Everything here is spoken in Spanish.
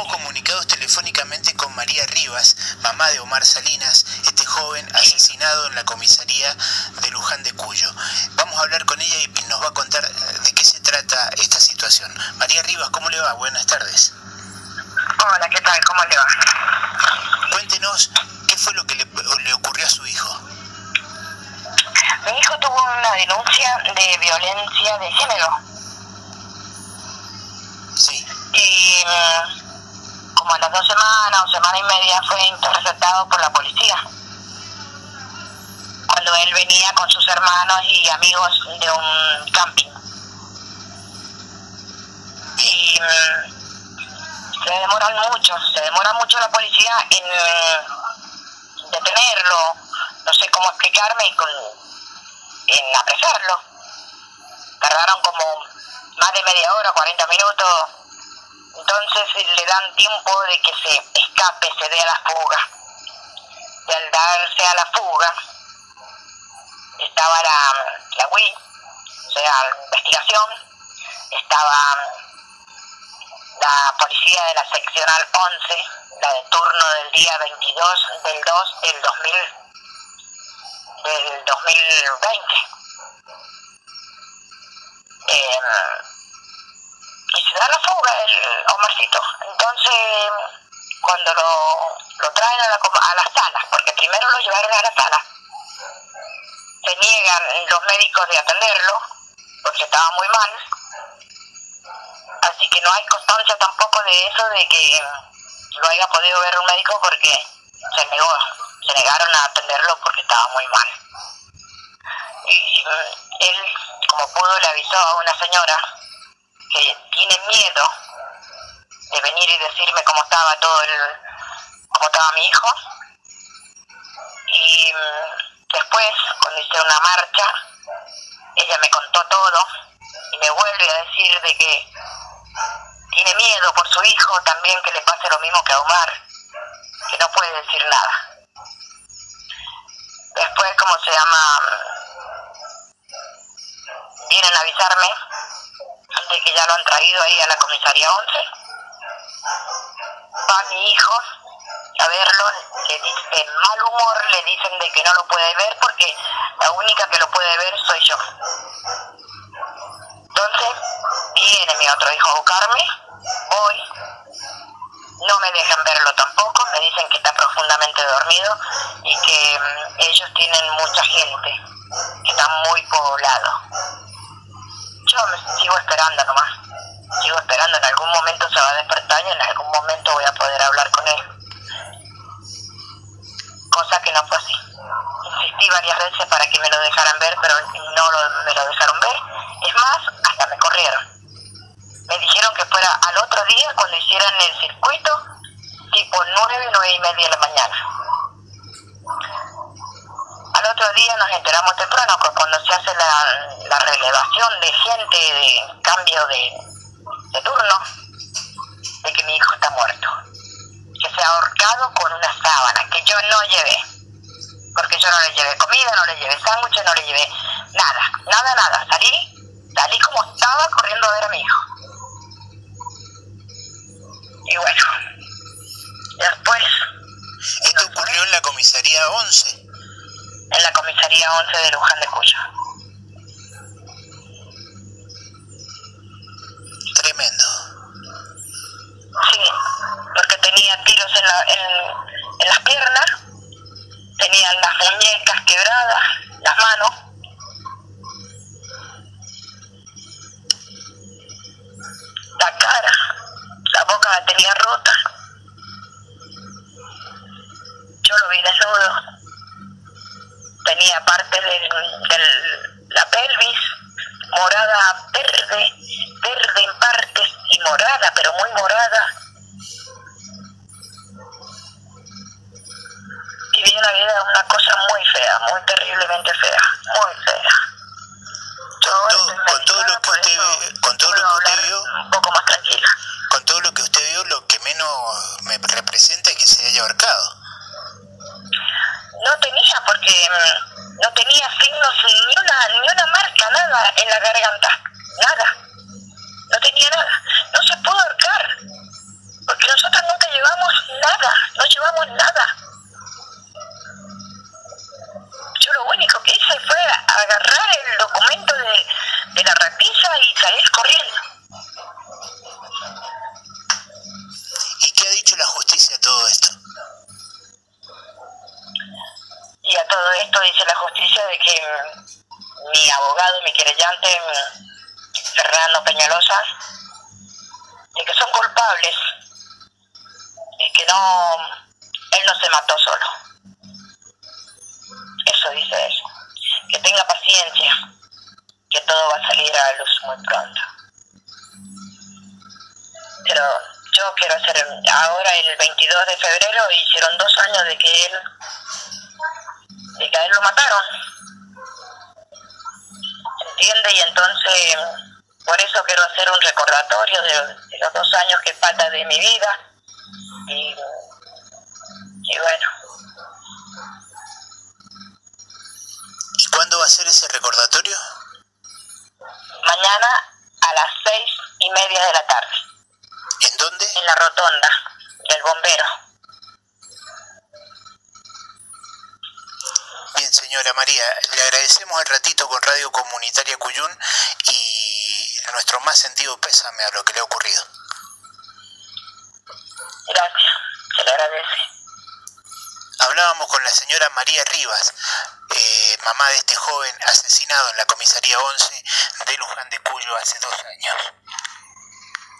Estamos comunicados telefónicamente con María Rivas, mamá de Omar Salinas, este joven asesinado en la comisaría de Luján de Cuyo. Vamos a hablar con ella y nos va a contar eh, de qué se trata esta situación. María Rivas, ¿cómo le va? Buenas tardes. Hola, ¿qué tal? ¿Cómo le va? Cuéntenos qué fue lo que le, le ocurrió a su hijo. Mi hijo tuvo una denuncia de violencia de género. Sí. Y mm, como a las dos semanas o semana y media fue interceptado por la policía. Cuando él venía con sus hermanos y amigos de un camping. Y mm, se demoran mucho, se demora mucho la policía en detenerlo, no sé cómo explicarme, y con, en apresarlo. Tardaron como más de media hora, 40 minutos. Entonces le dan tiempo de que se escape, se dé a la fuga. Y al darse a la fuga, estaba la, la WI, o sea, la investigación, estaba la policía de la seccional 11, la de turno del día 22 del 2 del 2000 del 2020. Eh, la el Omarcito. Entonces, cuando lo, lo traen a la, a las salas, porque primero lo llevaron a la sala, se niegan los médicos de atenderlo, porque estaba muy mal. Así que no hay constancia tampoco de eso, de que lo haya podido ver un médico porque se negó, se negaron a atenderlo porque estaba muy mal. Y mm, él, como pudo, le avisó a una señora que tiene miedo de venir y decirme cómo estaba todo el, cómo estaba mi hijo. Y mm, después, cuando hice una marcha, ella me contó todo y me vuelve a decir de que tiene miedo por su hijo también que le pase lo mismo que a Omar, que no puede decir nada. Después, ¿cómo se llama? Vienen a avisarme de que ya lo han traído ahí a la comisaría 11. Va mi hijo a verlo, le dice, en mal humor le dicen de que no lo puede ver porque la única que lo puede ver soy yo. Entonces, viene mi otro hijo a buscarme, hoy, no me dejan verlo tampoco, me dicen que está profundamente dormido y que mm, ellos tienen mucha gente, que está muy poblado. Yo me sigo esperando nomás, sigo esperando, en algún momento se va a despertar y en algún momento voy a poder hablar con él. Cosa que no fue así. Insistí varias veces para que me lo dejaran ver, pero no lo- me lo dejaron ver. Es más, hasta me corrieron. Me dijeron que fuera al otro día cuando hicieran el circuito, tipo nueve, nueve y media de la mañana. Nos enteramos temprano cuando se hace la, la relevación de gente de cambio de, de turno, de que mi hijo está muerto. Que se ha ahorcado con una sábana que yo no llevé. Porque yo no le llevé comida, no le llevé sándwiches, no le llevé nada, nada, nada. Salí, salí como estaba corriendo a ver a mi hijo. Y bueno, después Esto ocurrió en la comisaría 11. en comisaría 11 de Luján de Cuyo. Tremendo. Sí, porque tenía tiros en, la, en, en las piernas, tenía las muñecas quebradas, las manos. La cara, la boca la tenía rota. Yo lo vi desnudo. Tenía parte de la pelvis morada verde, verde en partes y morada, pero muy morada. Y vi una vida, una cosa muy fea, muy terriblemente fea, muy fea. Yo Todo- estoy con todo lo que usted eso con todo lo que usted vio. Un poco más tranquila. Con todo lo que usted vio, lo que menos me representa es que se haya ahorcado. No tenía, porque mm, no tenía signos, ni una, ni una marca, en la, garganta, nada, no tenía nada, no se pudo ahorcar, porque nosotros nunca llevamos nada, no llevamos nada. Comandante Fernando Peñalosa, de que son culpables y que no, él no se mató solo. Eso dice eso. Que tenga paciencia, que todo va a salir a la luz muy pronto. Pero yo quiero hacer, ahora el 22 de febrero hicieron dos años de que él, de que a él lo mataron. Y entonces, por eso quiero hacer un recordatorio de, de los dos años que falta de mi vida. Y, y bueno. ¿Y cuándo va a ser ese recordatorio? Mañana a las seis y media de la tarde. ¿En dónde? En la rotonda señora María, le agradecemos el ratito con Radio Comunitaria Cuyún y nuestro más sentido pésame a lo que le ha ocurrido. Gracias, se le agradece. Hablábamos con la señora María Rivas, eh, mamá de este joven asesinado en la comisaría 11 de Luján de Cuyo hace dos años.